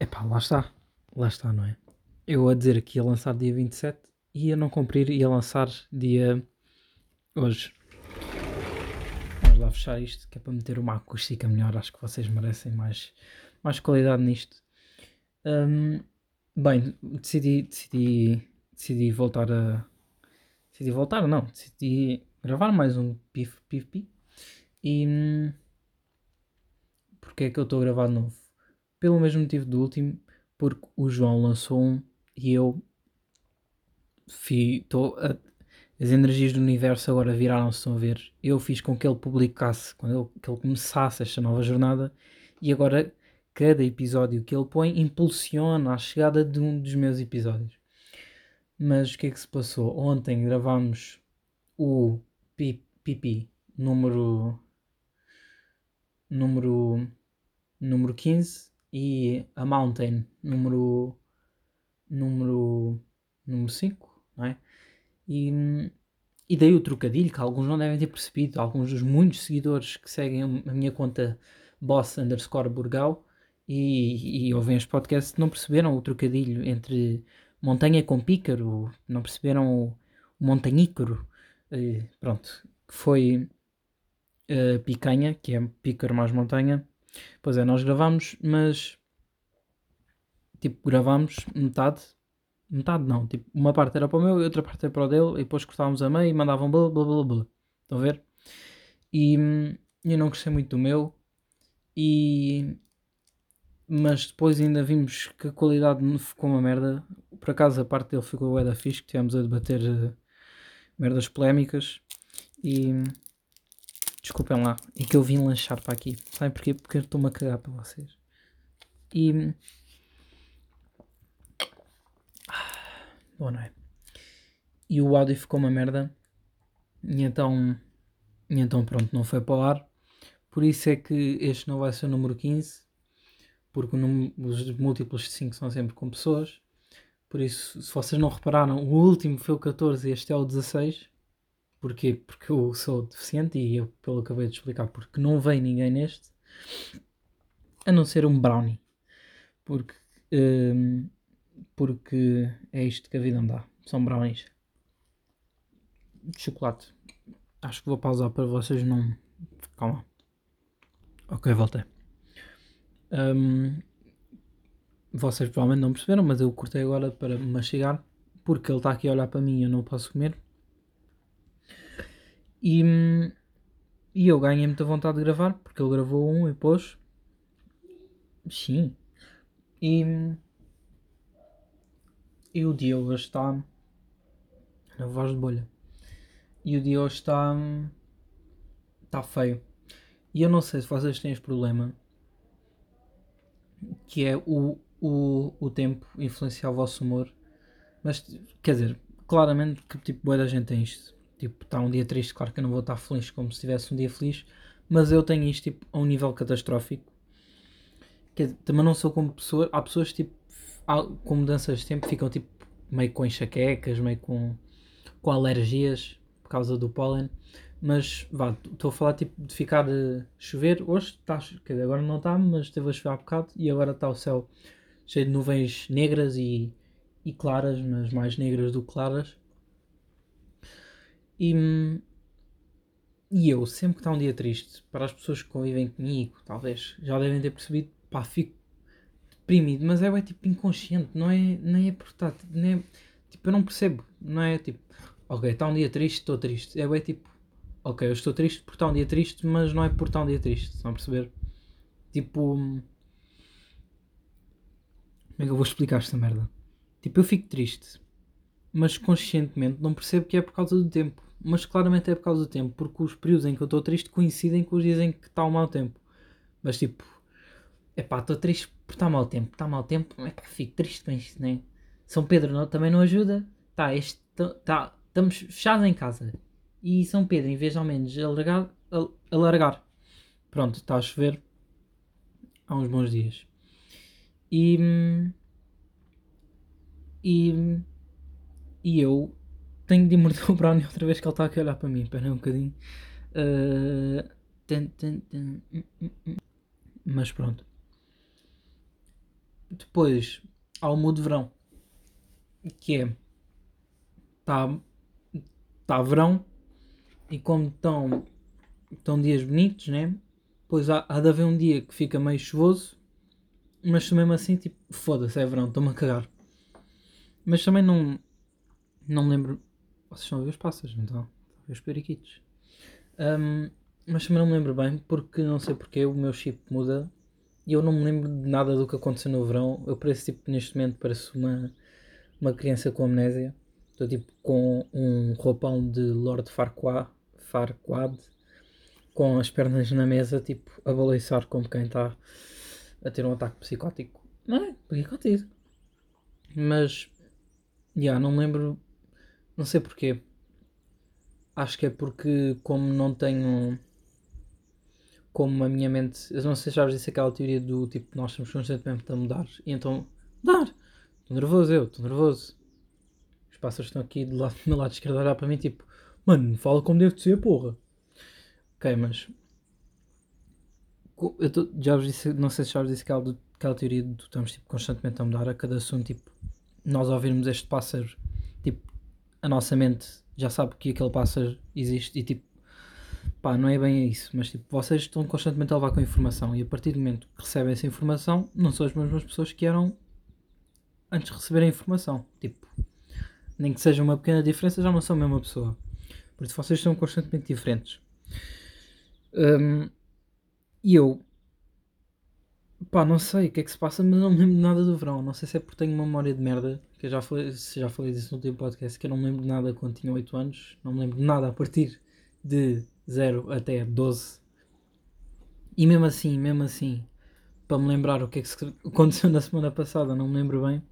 Epá, lá está. Lá está, não é? Eu a dizer que ia lançar dia 27 e ia não cumprir, ia lançar dia hoje. Vamos lá fechar isto, que é para meter uma acústica melhor. Acho que vocês merecem mais, mais qualidade nisto. Hum, bem, decidi, decidi, decidi voltar a. Decidi voltar, não. Decidi gravar mais um Pif Pif Pi. E. hum, Porque é que eu estou a gravar de novo? Pelo mesmo motivo do último, porque o João lançou um e eu. a- as energias do universo agora viraram-se, estão a ver? Eu fiz com que ele publicasse, quando ele, que ele começasse esta nova jornada, e agora cada episódio que ele põe impulsiona a chegada de um dos meus episódios. Mas o que é que se passou? Ontem gravámos o Pi- Pipi número. número. número 15 e a Mountain número. número. número 5, não é? E, e dei o trocadilho que alguns não devem ter percebido, alguns dos muitos seguidores que seguem a minha conta boss underscore burgal e, e ouvem este podcast não perceberam o trocadilho entre montanha com pícaro, não perceberam o, o montanhícaro, eh, pronto, que foi a picanha, que é pícaro mais montanha. Pois é, nós gravámos, mas tipo, gravámos metade, metade não, tipo, uma parte era para o meu e outra parte era para o dele, e depois cortávamos a meio e mandavam blá blá blá blá. Estão a ver? E hum, eu não gostei muito do meu, e mas depois ainda vimos que a qualidade ficou uma merda. Por acaso a parte dele ficou bué da fixe, que tivemos a debater eh, merdas polémicas e desculpem lá, é que eu vim lanchar para aqui. Sabem porquê? Porque eu estou-me a cagar para vocês. E bom, não é? E o áudio ficou uma merda. E então, e então pronto, não foi para o ar. Por isso é que este não vai ser o número 15, porque os múltiplos de 5 são sempre com pessoas. Por isso, se vocês não repararam, o último foi o 14 e este é o 16. Porquê? Porque eu sou deficiente e eu, pelo que acabei de explicar, porque não vem ninguém neste, a não ser um brownie. Porque, hum, porque é isto que a vida me dá. São brownies. De chocolate. Acho que vou pausar para vocês não. Calma. Ok, voltei. Hum, vocês provavelmente não perceberam, mas eu cortei agora para mastigar. Porque ele está aqui a olhar para mim e eu não posso comer. E, e eu ganhei muita vontade de gravar, porque ele gravou um e depois. Sim. E, e o dia hoje está. Na voz de bolha. E o dia hoje está. Está feio. E eu não sei se vocês têm este problema. Que é o, o, o tempo influenciar o vosso humor. Mas, quer dizer, claramente que tipo, boa da gente tem isto. Tipo, está um dia triste, claro que eu não vou estar feliz como se tivesse um dia feliz. Mas eu tenho isto tipo, a um nível catastrófico. Quer dizer, também não sou como pessoa. Há pessoas tipo, com mudanças de tempo ficam tipo meio com enxaquecas, meio com, com alergias por causa do pólen. Mas vá, estou a falar tipo de ficar a chover. Hoje está, agora não está, mas esteve a chover há bocado e agora está o céu cheio de nuvens negras e, e claras, mas mais negras do que claras. E, e eu, sempre que está um dia triste, para as pessoas que convivem comigo, talvez já devem ter percebido, pá, fico deprimido, mas é, bué, tipo inconsciente, não é, nem é por estar, nem é, tipo, eu não percebo, não é tipo, ok, está um dia triste, estou triste, é bem tipo, ok, eu estou triste por estar um dia triste, mas não é por estar um dia triste, estão a perceber? Tipo, como é que eu vou explicar esta merda? Tipo, eu fico triste, mas conscientemente não percebo que é por causa do tempo. Mas claramente é por causa do tempo, porque os períodos em que eu estou triste coincidem com os dias em que está o mau tempo. Mas tipo, epá, estou triste por estar mau tempo, está mau tempo, epá, fico triste com isto, né? São Pedro não, também não ajuda. Tá, este, tá, estamos fechados em casa. E São Pedro, em vez de ao menos alargar, al- alargar. Pronto, está a chover há uns bons dias. E. hum, E. E eu tenho de morder o brownie outra vez que ele está aqui a olhar para mim. Espera um bocadinho. Hum. Mas pronto. depois há o mood de verão, que é está tá verão e como estão, estão dias bonitos, né? Pois há, há de haver um dia que fica meio chuvoso, mas mesmo assim, tipo, foda-se, é verão, estou-me a cagar. Mas também não, não lembro. Vocês estão a ver os pássaros, então? A ver os periquitos. Um, mas também não me lembro bem, porque não sei porque o meu chip muda e eu não me lembro de nada do que aconteceu no verão. Eu pareço, tipo, neste momento, pareço uma, uma criança com amnésia. Estou, tipo, com um roupão de Lord Farquaad, Farquaad com as pernas na mesa, tipo, a balançar como quem está a ter um ataque psicótico. Não é? Porque contigo. Mas, já, yeah, não me lembro, não sei porquê. Acho que é porque, como não tenho como a minha mente. Eu não sei se já vos disse aquela teoria do tipo, nós estamos constantemente a mudar. E então, mudar! Estou nervoso, eu, estou nervoso. Os pássaros estão aqui do, lado, do meu lado esquerdo a olhar para mim, tipo, mano, fala como deve ser, porra. Ok, mas. Eu tô, já vos disse, não sei se já vos disse aquela, aquela teoria do estamos tipo, constantemente a mudar a cada assunto, tipo, nós ouvirmos este pássaro, a nossa mente já sabe que aquele pássaro existe e tipo pá, não é bem isso, mas tipo, vocês estão constantemente a levar com informação e a partir do momento que recebem essa informação, não são as mesmas pessoas que eram antes de receber a informação. Tipo, nem que seja uma pequena diferença, já não são a mesma pessoa. Por isso vocês são constantemente diferentes. Um, e eu, pá, não sei o que é que se passa, mas não me lembro nada do verão. Não sei se é porque tenho uma memória de merda, que eu já falei, já falei disso no último podcast, que eu não me lembro de nada quando tinha 8 anos, não me lembro de nada a partir de 0 até 12. E mesmo assim, mesmo assim, para me lembrar o que é que aconteceu na semana passada, não me lembro bem.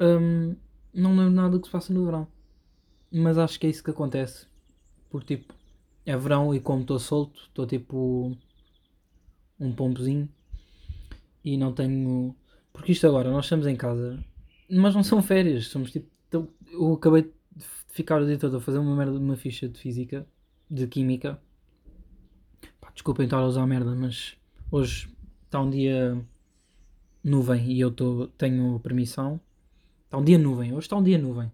Um, não lembro nada do que se passa no verão. Mas acho que é isso que acontece. Porque tipo, é verão e como estou solto, estou tipo um pompozinho e não tenho. Porque isto agora, nós estamos em casa, mas não são férias, somos tipo. Eu acabei de ficar o dia todo a fazer uma merda uma ficha de física, de química. Pá, desculpem estar a usar merda, mas hoje está um dia nuvem e eu tô, tenho permissão. Está um dia nuvem, hoje está um dia nuvem.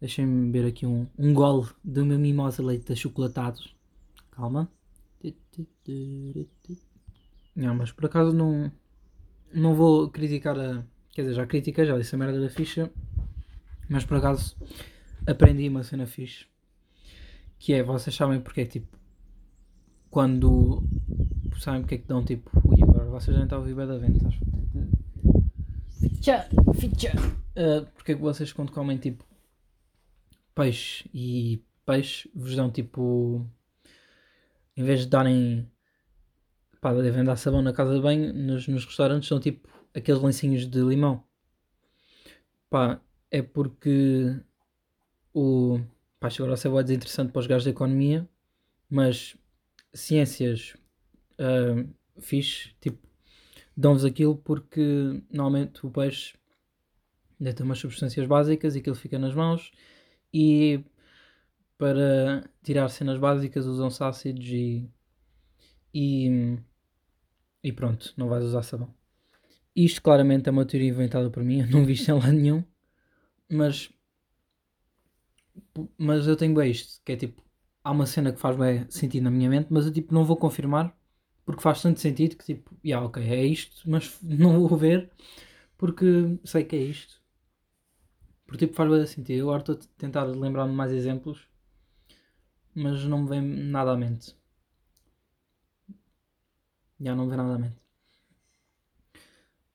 Deixem-me beber aqui um, um gole do meu mimosa leite achocolatado. Calma. Não, mas por acaso não, não vou criticar a. Quer dizer, já critiquei, já disse a merda da ficha. Mas por acaso aprendi uma cena fixe. Que é, vocês sabem porque é tipo. Quando. Sabem porque é que dão tipo. Ui, agora vocês já estão a ouvir bem da vento. Ficha! Ficha! Uh, porque é que vocês quando comem tipo. Peixe e peixe vos dão tipo. Em vez de darem. Pá, devem dar sabão na casa de banho, nos, nos restaurantes são tipo aqueles lencinhos de limão. Pá, é porque o. Pá, agora você vai dizer interessante para os gajos da economia, mas ciências uh, fixe, tipo, dão-vos aquilo porque normalmente o peixe deve ter umas substâncias básicas e aquilo fica nas mãos e para tirar cenas básicas usam-se ácidos e, e, e pronto, não vais usar sabão. Isto claramente é uma teoria inventada por mim, eu não vi isto em lado nenhum, mas mas eu tenho bem isto, que é tipo, há uma cena que faz bem sentido na minha mente, mas eu tipo não vou confirmar porque faz tanto sentido que tipo, yeah, ok, é isto, mas não vou ver porque sei que é isto. Porque tipo faz bem sentido. Eu agora estou a tentar lembrar-me mais exemplos, mas não me vem nada à mente. Já não me nada à mente.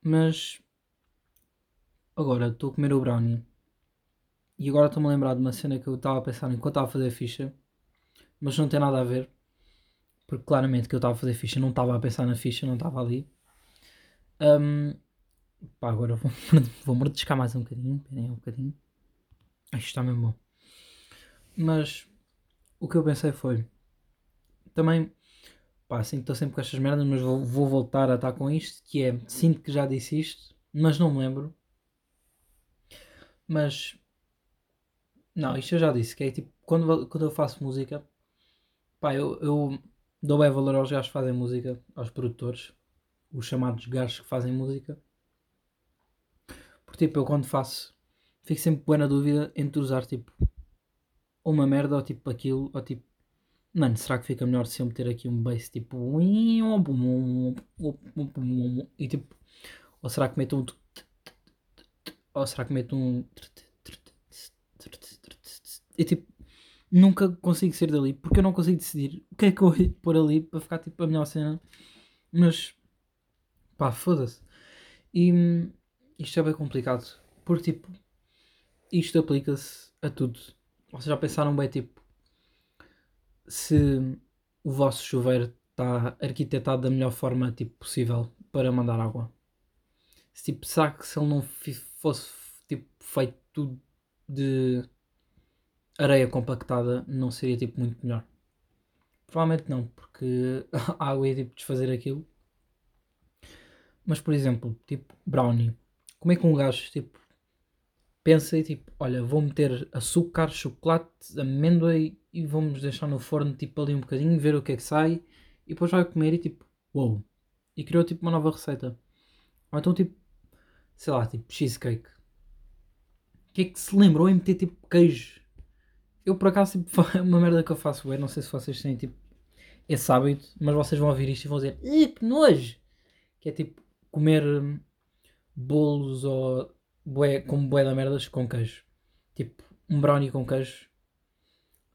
Mas agora estou a comer o brownie e agora estou-me a lembrar de uma cena que eu estava a pensar enquanto estava a fazer ficha, mas não tem nada a ver, porque claramente que eu estava a fazer ficha, não estava a pensar na ficha, não estava ali. Um, pá, agora vou, vou mordiscar mais um bocadinho, esperem um bocadinho. Isto está mesmo bom. Mas o que eu pensei foi também pá, assim estou sempre com estas merdas, mas vou, vou, voltar a estar com isto, que é sinto que já disse isto, mas não me lembro. Mas não, isto eu já disse, que é tipo, quando, quando eu faço música, pá, eu, eu dou bem valor aos gajos que fazem música, aos produtores. os chamados gajos que fazem música. Porque tipo, eu quando faço, fico sempre bué na dúvida entre usar tipo uma merda ou tipo aquilo, ou tipo, mano, será que fica melhor se eu meter aqui um bass tipo e tipo, ou será que meto um ou será que meto um e tipo, nunca consigo sair dali porque eu não consigo decidir o que é que eu vou pôr ali para ficar tipo a melhor cena, mas pá, foda-se. E isto é bem complicado porque tipo, isto aplica-se a tudo. Vocês já pensaram bem, tipo, se o vosso chuveiro está arquitetado da melhor forma tipo, possível para mandar água? Se, tipo, será que se ele não fosse tipo, feito tudo de areia compactada, não seria tipo muito melhor? Provavelmente não, porque a água ia tipo, desfazer aquilo. Mas, por exemplo, tipo, brownie. Como é que um gajo tipo, pensa e tipo, olha, vou meter açúcar, chocolate, amêndoa e, e vamos deixar no forno tipo ali um bocadinho, ver o que é que sai e depois vai comer e tipo, uou! Wow. E criou tipo uma nova receita. Ou então tipo, sei lá, tipo cheesecake. O que é que se lembrou em meter tipo queijo? Eu por acaso tipo, é uma merda que eu faço bem, não sei se vocês têm tipo esse hábito, mas vocês vão ouvir isto e vão dizer, que nojo! Que é tipo comer hum, bolos ou bué, como bué da merdas com queijo. Tipo, um brownie com queijo.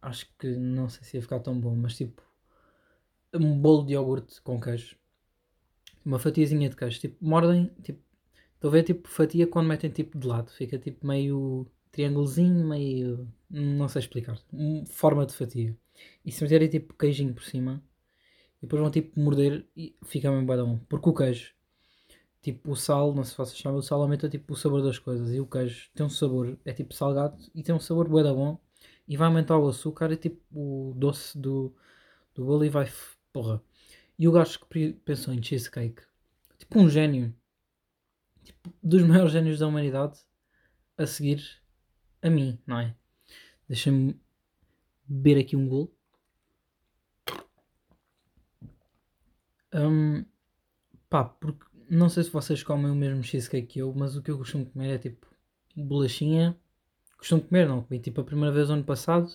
Acho que não sei se ia ficar tão bom, mas tipo, um bolo de iogurte com queijo. Uma fatiazinha de queijo. Tipo, mordem, tipo, estou a ver tipo fatia quando metem tipo de lado. Fica tipo meio triângulozinho, meio. não sei explicar. Forma de fatia. E se meterem tipo queijinho por cima, e depois vão tipo morder e fica bem bom. Porque o queijo tipo o sal, não sei se vocês sabem, o sal aumenta tipo o sabor das coisas e o queijo tem um sabor, é tipo salgado e tem um sabor bué da bom e vai aumentar o açúcar e tipo o doce do, do bolo e vai, porra. E o gajo que pensou em cheesecake, tipo um gênio, tipo dos maiores gênios da humanidade a seguir a mim, não é? Deixa-me beber aqui um golo. Um, pá, porque não sei se vocês comem o mesmo cheesecake que eu, mas o que eu costumo comer é tipo bolachinha. Costumo comer, não, comi tipo a primeira vez ano passado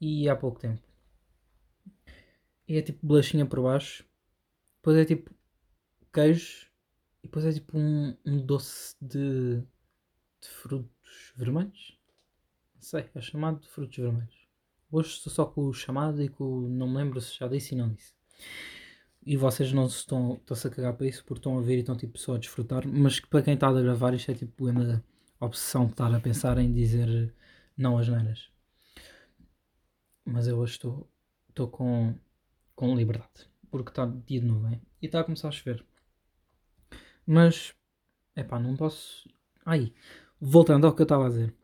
e há pouco tempo. E é tipo bolachinha por baixo, depois é tipo queijo e depois é tipo um, um doce de, de frutos vermelhos. Não sei, é chamado de frutos vermelhos. Hoje estou só com o chamado e com. Não me lembro se já disse e não disse e vocês não estão, estão-se a cagar para isso porque estão a ver e estão tipo só a desfrutar, mas para quem está a gravar isto é tipo uma obsessão de estar a pensar em dizer não às neiras. Mas eu hoje estou, estou com, com liberdade, porque está dia de nuvem e está a começar a chover. Mas, é pá, não posso. Ai, voltando ao que eu estava a dizer.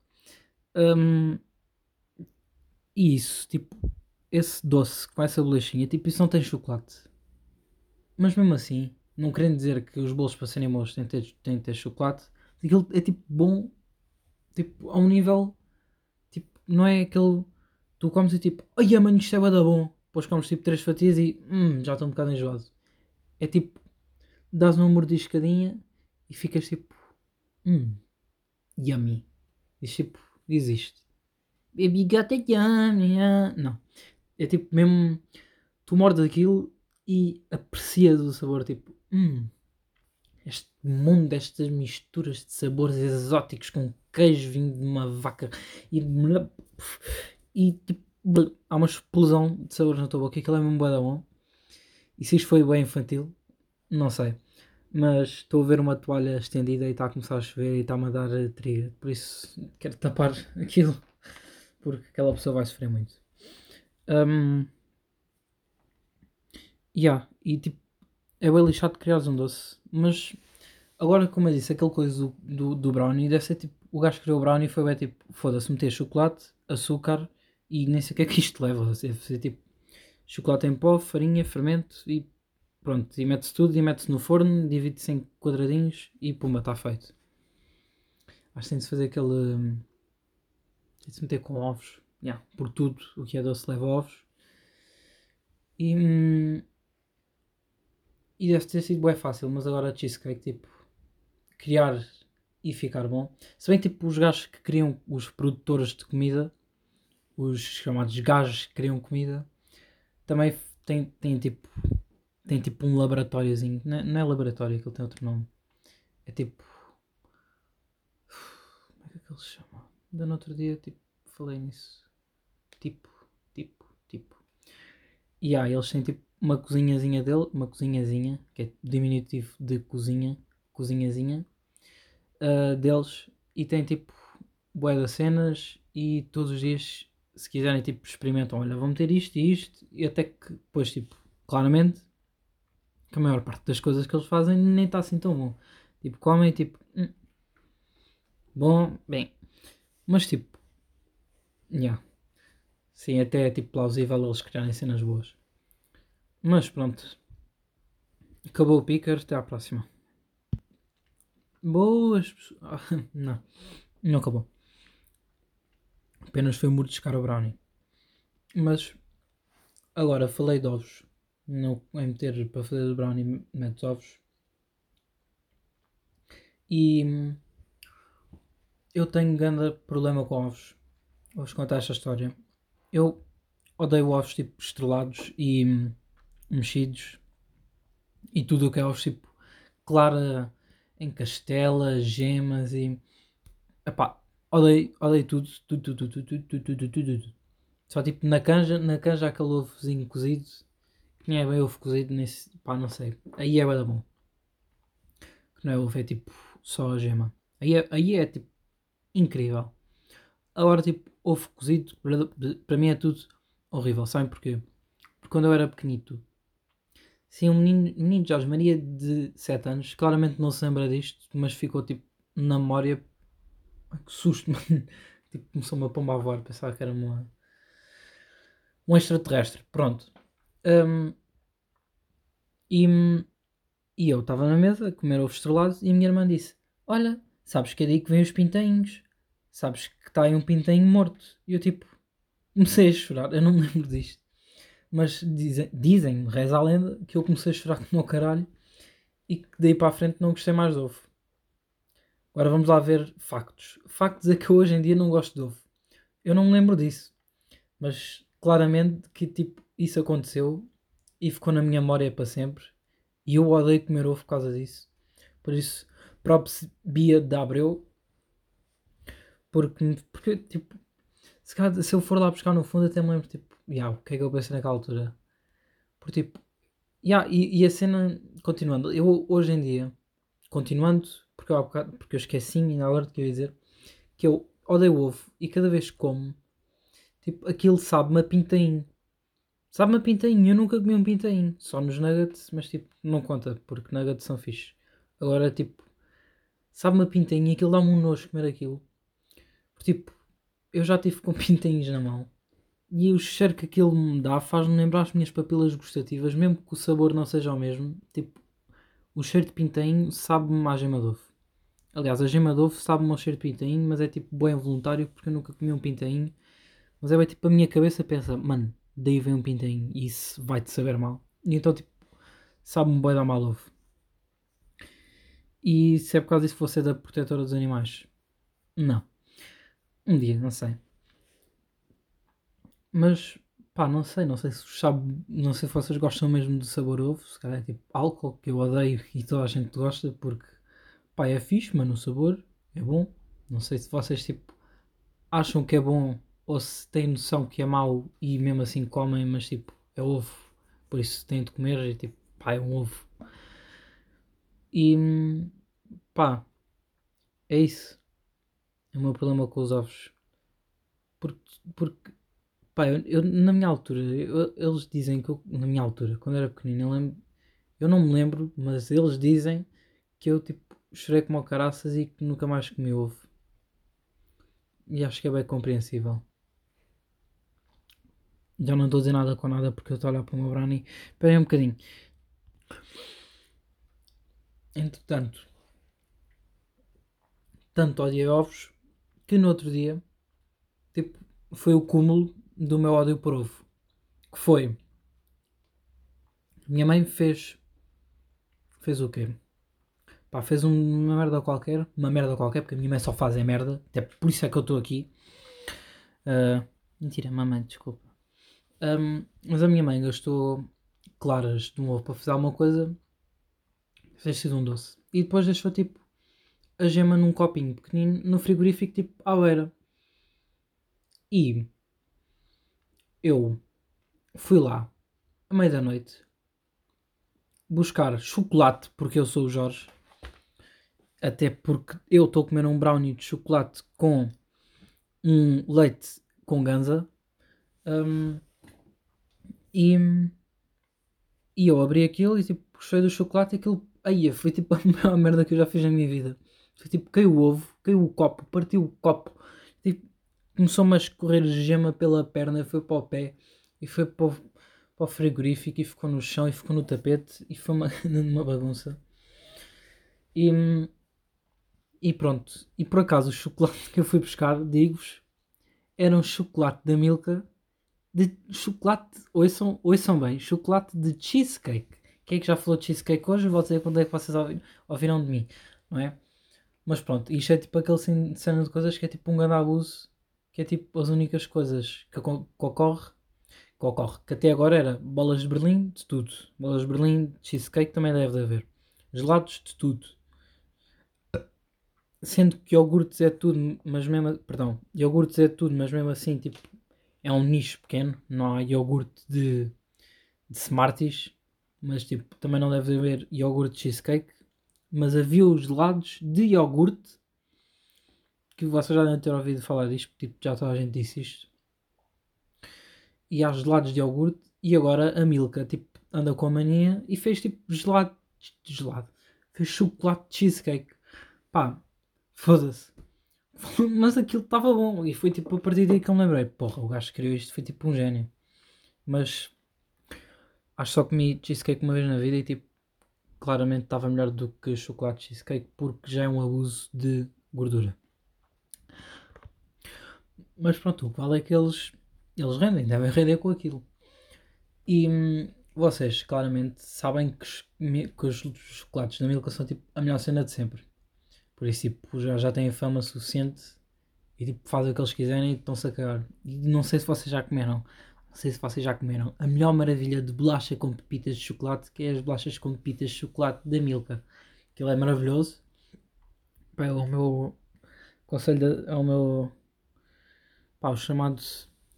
Um, isso, tipo, esse doce com essa bolachinha, tipo, isso não tem chocolate. Mas mesmo assim, não querendo dizer que os bolos para serem bons têm de ter, têm de ter chocolate, aquilo é tipo bom, tipo, a um nível, tipo, não é aquele, tu comes e tipo, ai mano, isto é bada bom, depois comes tipo três fatias e, hum, já estou um bocado enjoado. É tipo, dás uma mordiscadinha e ficas tipo, hum, yummy. Diz tipo, existe. Baby got a yummy, não. É tipo mesmo, tu mordes aquilo e aprecias o sabor, tipo, hum, este mundo, estas misturas de sabores exóticos com queijo vindo de uma vaca e, e tipo, há uma explosão de sabores na tua boca aquilo é mesmo bué bom. E se isto foi bem infantil, não sei. Mas estou a ver uma toalha estendida e está a começar a chover e está-me a dar triga. Por isso quero tapar aquilo. Porque aquela pessoa vai sofrer muito. Um, Yeah, e tipo, é bem lixado criares um doce. Mas agora, como eu disse, aquela coisa do, do, do brownie deve ser tipo. O gajo que criou o brownie foi bem tipo, foda-se, meter chocolate, açúcar e nem sei o que é que isto leva. Deve ser tipo chocolate em pó, farinha, fermento e pronto. E mete-se tudo e mete-se no forno, divide-se em quadradinhos e pumba, está feito. Acho que tem de fazer aquele. Hum, tem de se meter com ovos. Yeah, por tudo o que é doce leva ovos. E. Hum, e deve ter sido bem fácil, mas agora cheesecake, tipo, criar e ficar bom. Se bem tipo os gajos que criam, os produtores de comida, os chamados gajos que criam comida, também têm, têm tipo tem tipo um laboratóriozinho. Não é, não é laboratório, aquilo tem outro nome. É tipo. Como é que ele se chama? Ainda no outro dia tipo, falei nisso. Tipo, tipo, tipo. E há, eles têm tipo uma cozinhazinha dele, uma cozinhazinha, que é diminutivo de cozinha, cozinhazinha, uh, deles, e tem tipo boé das cenas e todos os dias, se quiserem, tipo, experimentam, olha, vou meter isto e isto, e até que depois, tipo, claramente, que a maior parte das coisas que eles fazem nem está assim tão bom. Tipo, comem, tipo, hum, bom, bem, mas tipo. Yeah. Sim, até é tipo plausível eles criarem cenas boas. Mas pronto. Acabou o picker, até à próxima. Boas pessoas. não, não acabou. Apenas foi mordiscar o brownie. Mas agora falei de ovos. Não é meter para fazer o brownie metes ovos. E eu tenho grande problema com ovos. Vou-vos contar esta história. Eu odeio ovos tipo estrelados e mexidos e tudo o que é ovos tipo clara em castela, gemas e epá, odeio, odeio tudo, tudo, tudo, tudo, tudo, tudo, tudo, tudo. Só tipo na canja, na canja aquele ovozinho cozido, que nem é bem ovo cozido, nesse, pá, não sei. Aí é bem bom. Que não é ovo, é tipo só a gema. Aí é, aí é tipo incrível. Agora tipo ovo cozido, para mim é tudo horrível, sabem porquê? Porque quando eu era pequenito, sim, um menino, menino Jorge Maria de 7 anos, claramente não se lembra disto, mas ficou tipo na memória. Que susto, mano. Tipo, começou uma pomba a voar, pensava que era uma, um extraterrestre. Pronto. Um, e, e eu estava na mesa a comer ovos estrelados e a minha irmã disse: Olha, sabes que é daí que vem os pintainhos sabes que está aí um pintainho morto. E eu tipo, comecei a chorar, eu não me lembro disto. Mas dizem, dizem reza a lenda, que eu comecei a chorar como o caralho e que daí para a frente não gostei mais de ovo. Agora vamos lá ver factos. Factos é que eu hoje em dia não gosto de ovo. Eu não me lembro disso. Mas claramente que tipo, isso aconteceu e ficou na minha memória para sempre. E eu odeio comer ovo por causa disso. Por isso, próprio Bia de Abreu, porque, porque tipo, se, calhar, se eu for lá buscar no fundo, até me lembro, tipo, yeah, o que é que eu pensei naquela altura? Porque, tipo, yeah, e, e a cena, continuando, eu hoje em dia, continuando, porque eu, porque eu esqueci-me na hora que eu ia dizer, que eu odeio ovo e cada vez que como, tipo, aquilo sabe-me a pintainho. Sabe-me a pintainho, eu nunca comi um pintainho, só nos nuggets, mas tipo, não conta, porque nuggets são fixe. Agora, tipo, sabe-me a pintainho e aquilo dá-me um nojo comer aquilo. Tipo, eu já tive com pintinhos na mão e o cheiro que aquilo me dá faz-me lembrar as minhas papilas gustativas, mesmo que o sabor não seja o mesmo. Tipo, o cheiro de pintinho sabe-me à gema ovo. Aliás, a gema ovo sabe-me ao cheiro de pintinho, mas é tipo bem voluntário porque eu nunca comi um pintinho. Mas é bem tipo a minha cabeça pensa, mano, daí vem um pintinho e isso vai-te saber mal. E então, tipo, sabe-me bem dar mal ovo. E se é por causa disso fosse da protetora dos animais? Não. Um dia, não sei. Mas, pá, não sei, não sei se sabe, não sei se vocês gostam mesmo do sabor ovo, se calhar é tipo álcool, que eu odeio e toda a gente gosta, porque, pá, é fixe, mas no sabor é bom. Não sei se vocês, tipo, acham que é bom ou se têm noção que é mau e mesmo assim comem, mas, tipo, é ovo, por isso têm de comer e, tipo, pá, é um ovo. E, pá, é isso é o meu problema com os ovos. Porque, porque pá, eu, eu na minha altura, eu, eles dizem que eu, na minha altura, quando era pequenino, eu, lembro, eu não me lembro, mas eles dizem que eu tipo chorei como caraças e que nunca mais comi ovo. E acho que é bem compreensível. Já não estou a dizer nada com nada porque eu estou a olhar para o meu brownie. Espera aí um bocadinho. Entretanto, tanto odiei ovos que no outro dia tipo, foi o cúmulo do meu ódio por ovo. Que foi. Minha mãe fez fez o quê? Pá, fez uma merda qualquer, uma merda qualquer, porque a minha mãe só faz é merda, até por isso é que eu estou aqui. Uh, mentira, mamãe, desculpa. Um, mas a minha mãe gastou claras de novo para fazer alguma coisa, fez sido um doce. E depois deixou tipo a gema num copinho pequenino no frigorífico, tipo à beira. E eu fui lá à meia da noite buscar chocolate, porque eu sou o Jorge. Até porque eu estou comer um brownie de chocolate com um leite com ganza. Um, e, e eu abri aquilo e tipo, puxei do chocolate e aquilo. Aí foi tipo a maior merda que eu já fiz na minha vida. Foi tipo, caiu o ovo, caiu o copo, partiu o copo. Começou-me a escorrer gema pela perna, foi para o pé e foi para o, para o frigorífico e ficou no chão e ficou no tapete e foi uma, uma bagunça. E, e pronto. E por acaso o chocolate que eu fui buscar, digo-vos, era um chocolate da Milka de chocolate, ouçam, ouçam bem, chocolate de cheesecake. Quem é que já falou de cheesecake hoje? Vou dizer quando é que vocês ouviram de mim, não é? Mas pronto, isto é tipo aquele cena de coisas que é tipo um grande abuso, que é tipo as únicas coisas que, que ocorre, que ocorre, que até agora era bolas de Berlim, de tudo. Bolas de Berlim, cheesecake também deve de haver. Gelados, de tudo. Sendo que iogurtes é tudo, mas mesmo, perdão, iogurtes é tudo, mas mesmo assim, tipo, é um nicho pequeno, não há iogurte de, de Smarties, mas tipo, também não deve haver iogurte cheesecake, mas havia os gelados de iogurte, que vocês já devem ter ouvido falar disto, tipo, já toda a gente disse isto. E há gelados de iogurte, e agora a Milka, tipo, anda com a mania e fez tipo gelado, gelado, fez chocolate cheesecake. Pá, foda-se. Mas aquilo estava bom. E foi tipo a partir daí que eu me lembrei: porra, o gajo que criou isto foi tipo um gênio. Mas acho que só comi cheesecake uma vez na vida e tipo, claramente estava melhor do que chocolate cheesecake porque já é um abuso de gordura. Mas pronto, o que vale é que eles, eles rendem, devem render com aquilo. E hum, vocês claramente sabem que os, que os chocolates da Milka são tipo a melhor cena de sempre. Por isso, tipo, já, já têm fama suficiente e tipo, fazem o que eles quiserem e estão-se a cagar. E não sei se vocês já comeram, não sei se vocês já comeram a melhor maravilha de bolacha com pepitas de chocolate, que é as bolachas com pepitas de chocolate da Milka. Aquilo é maravilhoso. É o meu conselho, de, é meu. Pá, o chamado.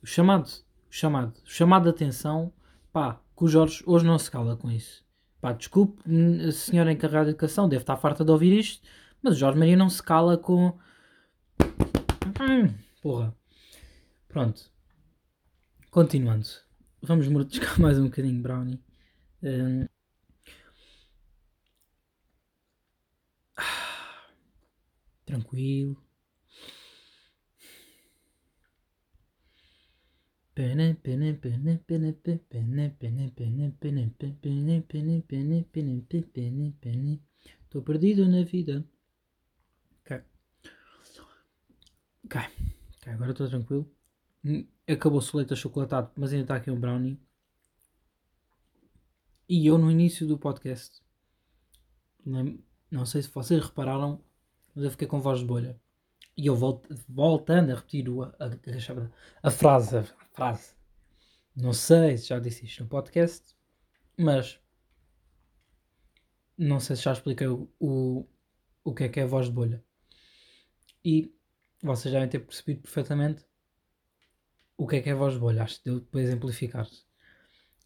O chamado. O chamado. O chamado de atenção. Pá, que o Jorge hoje não se cala com isso. Pá, desculpe, a senhora encarregada de educação deve estar farta de ouvir isto mas o Jorge Maria não se cala com. Porra. Pronto. Continuando. Vamos mordiscar mais um bocadinho Brownie. Um... Tranquilo. Estou perdido na vida. Ok, okay agora estou tranquilo. Hum, acabou-se o leite achocolatado, mas ainda está aqui um brownie. E eu no início do podcast, não, não sei se vocês repararam, mas eu fiquei com voz de bolha. E eu volto, voltando a repetir a, a, a, frase, a frase. Não sei se já disse isto no podcast, mas não sei se já expliquei o, o, o que é que é a voz de bolha. E vocês devem ter percebido perfeitamente o que é que é a voz de bolha. Acho que deu para exemplificar-se.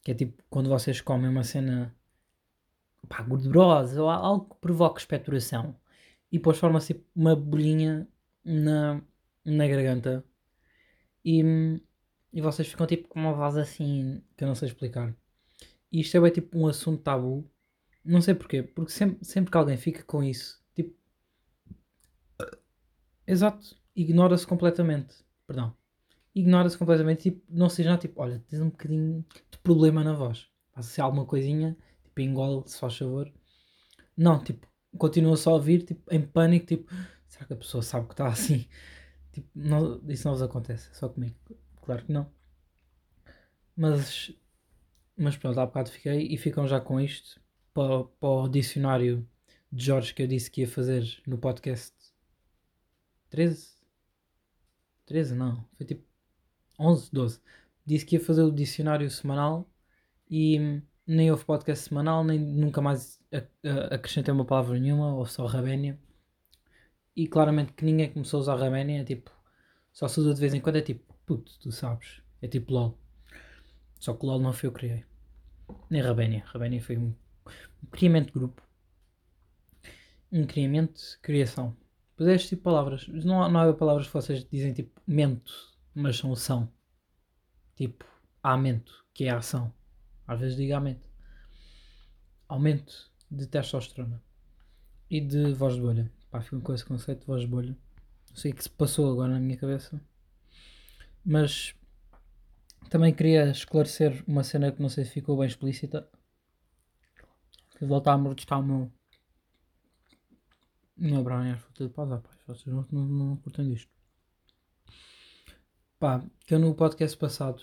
Que é tipo quando vocês comem uma cena pá, gordurosa ou algo que provoque expectoração e depois forma-se uma bolhinha na, na garganta e, e vocês ficam tipo com uma voz assim que eu não sei explicar. E isto é bem, tipo um assunto tabu. Não sei porquê, porque sempre, sempre que alguém fica com isso, tipo. Exato ignora-se completamente. Perdão. Ignora-se completamente. Tipo, não seja tipo, olha, tens um bocadinho de problema na voz. Passa se alguma coisinha, tipo, engole, se faz favor. Não, tipo, continua só a ouvir, tipo, em pânico, tipo, será que a pessoa sabe que está assim? Tipo, não, isso não vos acontece, só comigo. Claro que não. Mas, mas pronto, há bocado fiquei e ficam já com isto. para, para o dicionário de Jorge que eu disse que ia fazer no podcast 13? 13 não, foi tipo 11, 12. Disse que ia fazer o dicionário semanal e nem houve podcast semanal, nem nunca mais acrescentei uma palavra nenhuma, ou só Rabénia. E claramente que ninguém começou a usar Rabénia, é tipo, só se usa de vez em quando, é tipo, puto, tu sabes, é tipo LOL. Só que LOL não foi eu que criei. Nem Rabénia. Rabénia foi um, um criamento de grupo. Um criamento de criação. Pois é este tipo de palavras. Não não há palavras que vocês dizem tipo mento, mas são são. Tipo, aumento, que é a ação. Às vezes digo aumento. Aumento de testosterona. E de voz de bolha. Pá, fico com esse conceito de voz de bolha. Não sei o que se passou agora na minha cabeça. Mas também queria esclarecer uma cena que não sei se ficou bem explícita. Que voltar a mordiscar o meu. Não, Brian, fruta de pausa, pá. Vocês não, não, não curtem disto. Pá, que eu no podcast passado,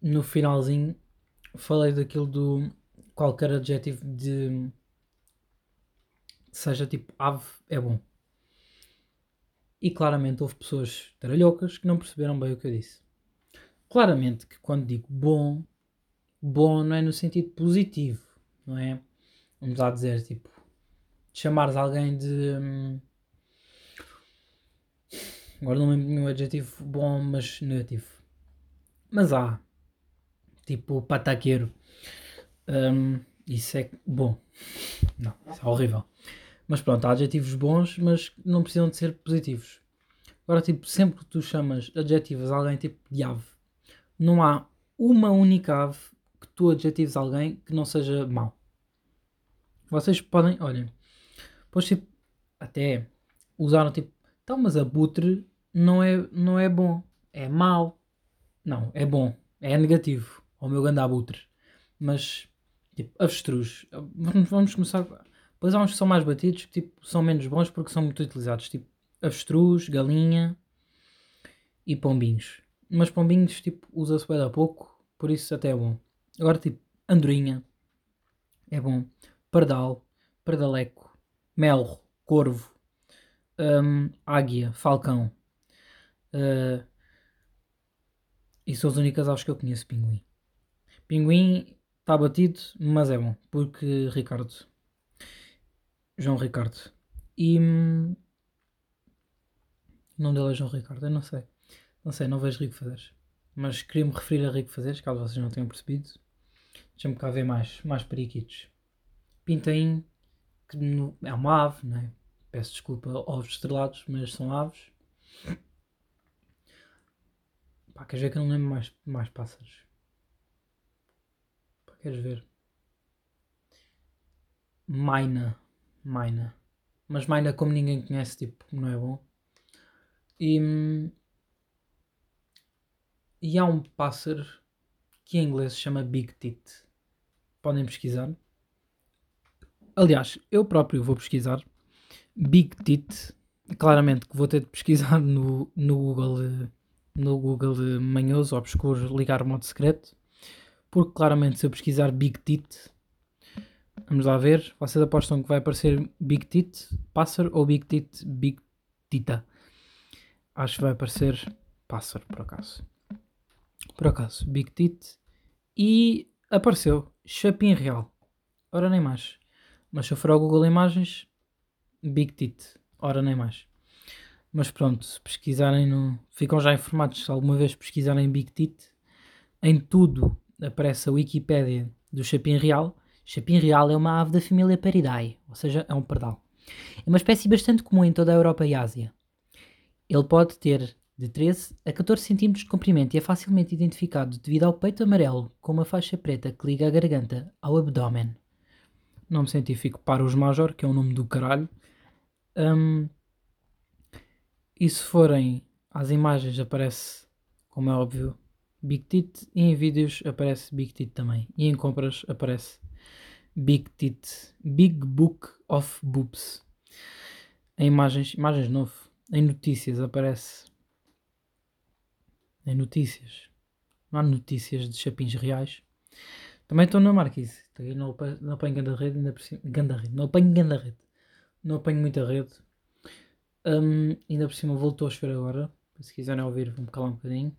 no finalzinho, falei daquilo do qualquer adjetivo de seja tipo ave é bom. E claramente houve pessoas taralhocas que não perceberam bem o que eu disse. Claramente que quando digo bom, bom não é no sentido positivo, não é? Vamos lá dizer, tipo, chamares alguém de. Hum, agora não lembro nenhum adjetivo bom, mas negativo. Mas há. Tipo, pataqueiro. Um, isso é bom. Não, isso é horrível. Mas pronto, há adjetivos bons, mas não precisam de ser positivos. Agora, tipo, sempre que tu chamas adjetivos a alguém tipo de ave, não há uma única ave que tu adjetives a alguém que não seja mau. Vocês podem, olhem, pois tipo, até usaram tipo, então, mas abutre não é, não é bom, é mau. Não, é bom, é negativo. O meu grande abutre. Mas, tipo, avestruz. Vamos começar Pois há uns que são mais batidos que tipo, são menos bons porque são muito utilizados, tipo avestruz, galinha e pombinhos. Mas pombinhos tipo, usa-se bem a pouco, por isso até é bom. Agora tipo andorinha é bom, pardal, pardaleco, melro, corvo, um, águia, falcão. Uh, e são as únicas aves que eu conheço pinguim. Pinguim está batido, mas é bom, porque Ricardo João Ricardo. E. Hum, não dele é João Ricardo, eu não sei. Não sei, não vejo Rico Fazeres. Mas queria-me referir a Rico Fazeres, caso vocês não tenham percebido. Deixa-me cá ver mais, mais periquitos. Pintainho, que é uma ave, não é? Peço desculpa ovos estrelados, mas são aves. Pá, queres ver que eu não lembro mais, mais pássaros? Pá, queres ver? Maina. Maina. Mas Maina, como ninguém conhece, tipo, não é bom. E, e há um pássaro que em inglês se chama Big Tit. Podem pesquisar. Aliás, eu próprio vou pesquisar Big Tit. Claramente que vou ter de pesquisar no, no Google no Google manhoso, obscuro, ligar modo secreto. Porque claramente se eu pesquisar Big Tit Vamos lá ver. Vocês apostam que vai aparecer Big Tit Pássaro ou Big Tit Big Tita? Acho que vai aparecer Pássaro, por acaso. Por acaso, Big Tit. E apareceu Chapim Real. Ora nem mais. Mas se eu for ao Google Imagens, Big Tit. Ora nem mais. Mas pronto, se pesquisarem no. Ficam já informados se alguma vez pesquisarem Big Tit. Em tudo aparece a Wikipédia do Chapim Real Chapim real é uma ave da família Peridae, ou seja, é um pardal. É uma espécie bastante comum em toda a Europa e Ásia. Ele pode ter de 13 a 14 cm de comprimento e é facilmente identificado devido ao peito amarelo com uma faixa preta que liga a garganta ao abdômen. Nome científico Parus major, que é o nome do caralho. Um, e se forem às imagens aparece, como é óbvio, Big Tit e em vídeos aparece Big Tit também. E em compras aparece Big Tit, Big Book of Boobs. Em imagens, imagens novo. Em notícias aparece. Em notícias. Não há notícias de chapins reais. Também estou na Marquise. Não não apanho ganda rede, ainda por cima. Ganda rede. Não apanho ganda rede. Não apanho muita rede. Um, ainda por cima voltou a chover agora. Se quiserem ouvir, vou-me calar um bocadinho.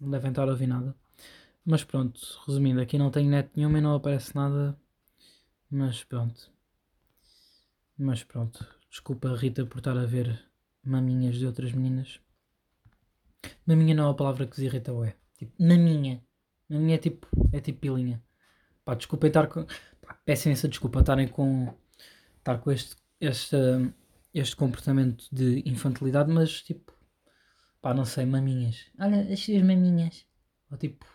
Não devem estar a ouvir nada. Mas pronto, resumindo, aqui não tenho net nenhuma e não aparece nada. Mas pronto. Mas pronto. Desculpa, Rita, por estar a ver maminhas de outras meninas. Maminha não é uma palavra que vos irrita, é? Tipo, maminha. Maminha é tipo, é tipo pilinha. Pá, desculpem estar com. Pá, imensa desculpa estarem com. estar com este, este, este comportamento de infantilidade, mas tipo. Pá, não sei, maminhas. Olha, as suas maminhas. Ou tipo.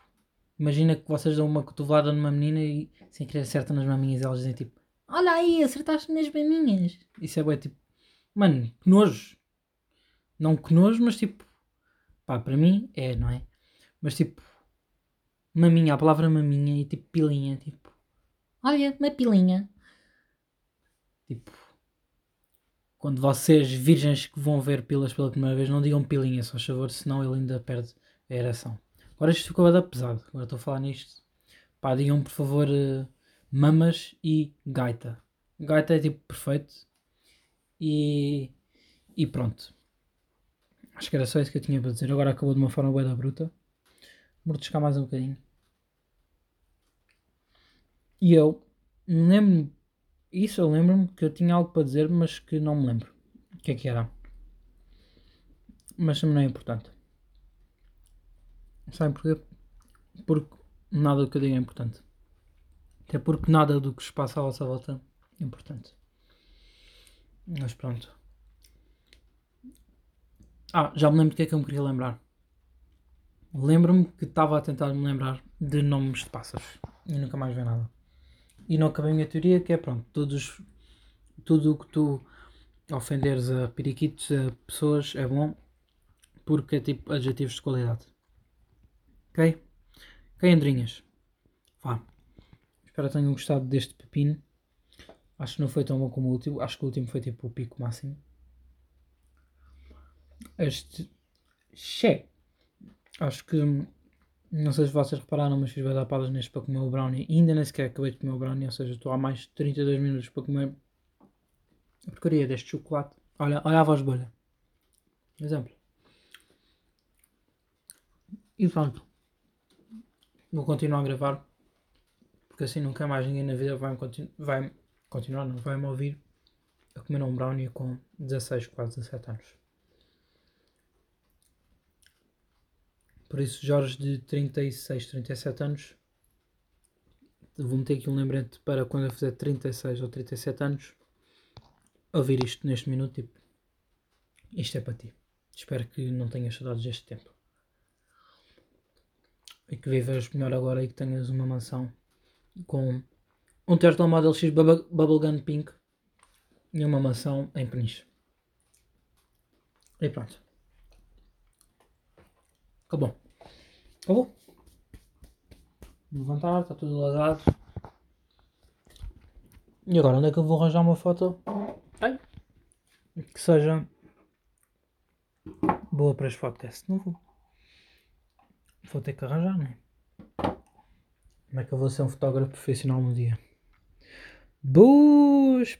Imagina que vocês dão uma cotovelada numa menina e sem querer acertam nas maminhas elas dizem tipo Olha aí, acertaste nas maminhas. Isso é bué tipo. Mano, que nojo. Não que nojo, mas tipo. Pá, para mim é, não é? Mas tipo. Maminha, a palavra maminha e tipo pilinha, tipo. Olha, uma pilinha. Tipo. Quando vocês, virgens que vão ver pilas pela primeira vez, não digam pilinha, só favor, senão ele ainda perde a ereção. Agora isto ficou a dar pesado. Agora estou a falar nisto. Pá, digam por favor. Uh, mamas e gaita. Gaita é tipo perfeito. E, e pronto. Acho que era só isso que eu tinha para dizer. Agora acabou de uma forma bué bruta. Vou descar mais um bocadinho. E eu lembro-me. Isso eu lembro-me que eu tinha algo para dizer, mas que não me lembro. O que é que era? Mas também não é importante. Sabem porquê? Porque nada do que eu digo é importante. Até porque nada do que se passa à vossa volta é importante. Mas pronto. Ah, já me lembro do que é que eu me queria lembrar. Lembro-me que estava a tentar me lembrar de nomes de pássaros e nunca mais vi nada. E não acabei a minha teoria, que é pronto, todos, tudo o que tu ofenderes a periquitos, a pessoas, é bom, porque é tipo adjetivos de qualidade. Ok? Ok, Andrinhas? Vá. Espero que tenham gostado deste pepino. Acho que não foi tão bom como o último. Acho que o último foi tipo o pico máximo. Este. Che. Acho que. Não sei se vocês repararam, mas fiz palas neste para comer o brownie. Ainda nem sequer acabei de comer o brownie. Ou seja, estou há mais de 32 minutos para comer a porcaria deste chocolate. Olha, olha a voz bolha. Exemplo. E pronto. Vou continuar a gravar porque assim nunca mais ninguém na vida vai, continu vai continuar, não vai me ouvir a comer um brownie com 16, quase 17 anos. Por isso, Jorge de 36, 37 anos, vou meter aqui um lembrete para quando eu fizer 36 ou 37 anos, ouvir isto neste minuto, tipo, isto é para ti. Espero que não tenhas saudades deste tempo. E que vivas melhor agora e que tenhas uma mansão com um Tesla Model X Bubblegum Pink e uma maçã em peniche. E pronto. Acabou. Acabou. Vou levantar, está tudo lagado. E agora onde é que eu vou arranjar uma foto Ai. que seja boa para este podcast? Não vou. Vou ter que arranjar, não é? Como é que eu vou ser um fotógrafo profissional no dia? Boas